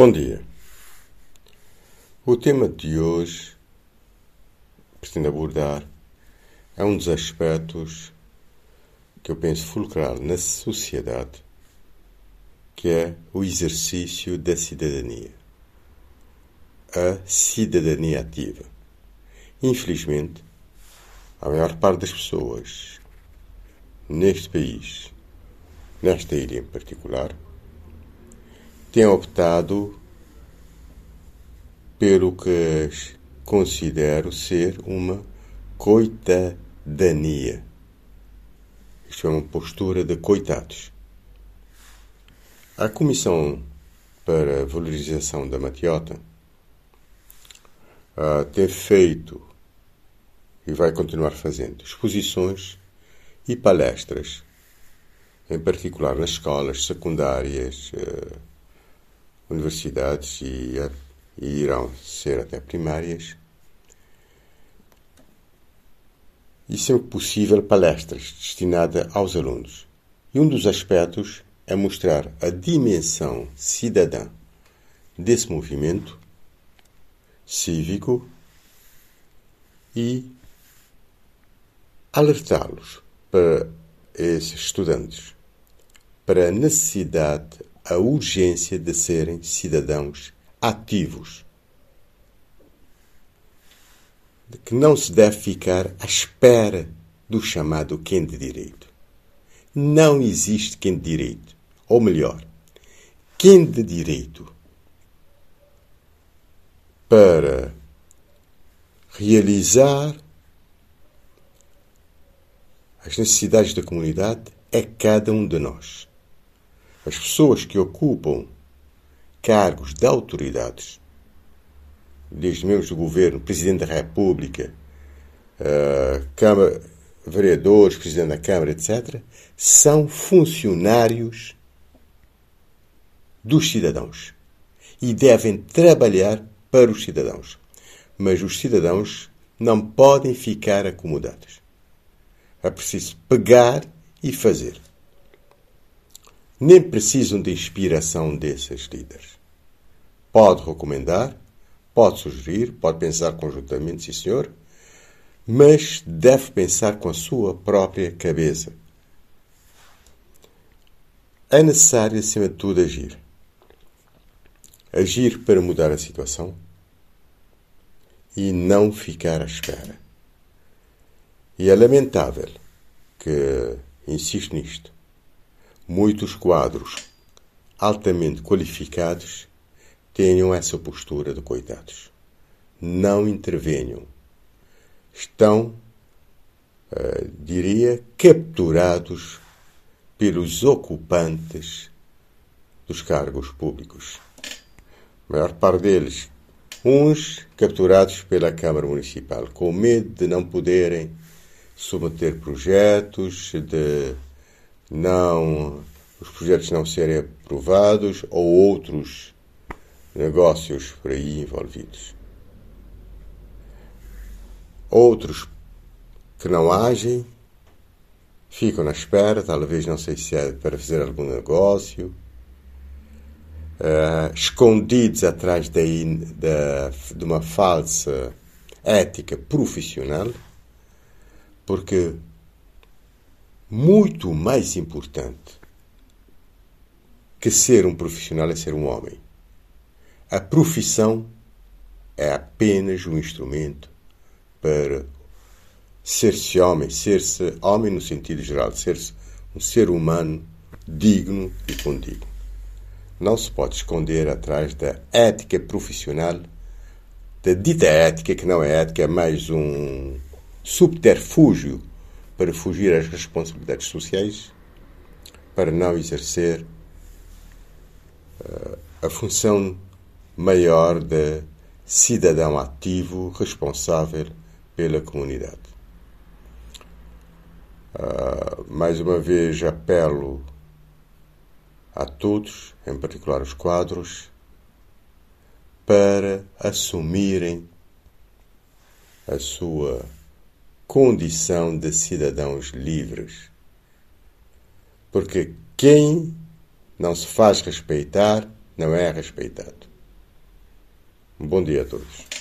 Bom dia. O tema de hoje pretendo abordar é um dos aspectos que eu penso fulcral na sociedade, que é o exercício da cidadania. A cidadania ativa. Infelizmente, a maior parte das pessoas neste país, nesta ilha em particular, tem optado pelo que considero ser uma coitadania. Isto é uma postura de coitados. A Comissão para a Valorização da Matiota uh, tem feito e vai continuar fazendo exposições e palestras, em particular nas escolas secundárias, uh, universidades e, e irão ser até primárias. E sempre possível palestras destinadas aos alunos. E um dos aspectos é mostrar a dimensão cidadã desse movimento cívico e alertá-los para esses estudantes para a necessidade a urgência de serem cidadãos ativos. De que não se deve ficar à espera do chamado quem de direito. Não existe quem de direito. Ou melhor, quem de direito para realizar as necessidades da comunidade é cada um de nós as pessoas que ocupam cargos de autoridades, desde membros do governo, Presidente da República, uh, Câmara, vereadores, Presidente da Câmara, etc., são funcionários dos cidadãos e devem trabalhar para os cidadãos. Mas os cidadãos não podem ficar acomodados. É preciso pegar e fazer nem precisam de inspiração desses líderes. Pode recomendar, pode sugerir, pode pensar conjuntamente, sim senhor, mas deve pensar com a sua própria cabeça. É necessário, acima de tudo, agir. Agir para mudar a situação e não ficar à espera. E é lamentável que, insisto nisto, muitos quadros altamente qualificados tenham essa postura de coitados. Não intervenham. Estão, uh, diria, capturados pelos ocupantes dos cargos públicos. A maior parte deles, uns capturados pela Câmara Municipal, com medo de não poderem submeter projetos, de não os projetos não serem aprovados ou outros negócios por aí envolvidos. Outros que não agem ficam na espera, talvez não sei se é para fazer algum negócio, uh, escondidos atrás de, de, de uma falsa ética profissional, porque muito mais importante que ser um profissional é ser um homem. A profissão é apenas um instrumento para ser-se homem, ser-se homem no sentido geral, ser-se um ser humano digno e condigno. Não se pode esconder atrás da ética profissional, da dita ética, que não é ética, é mais um subterfúgio para fugir às responsabilidades sociais, para não exercer uh, a função maior de cidadão ativo responsável pela comunidade. Uh, mais uma vez apelo a todos, em particular os quadros, para assumirem a sua condição de cidadãos livres. Porque quem não se faz respeitar não é respeitado. Um bom dia a todos.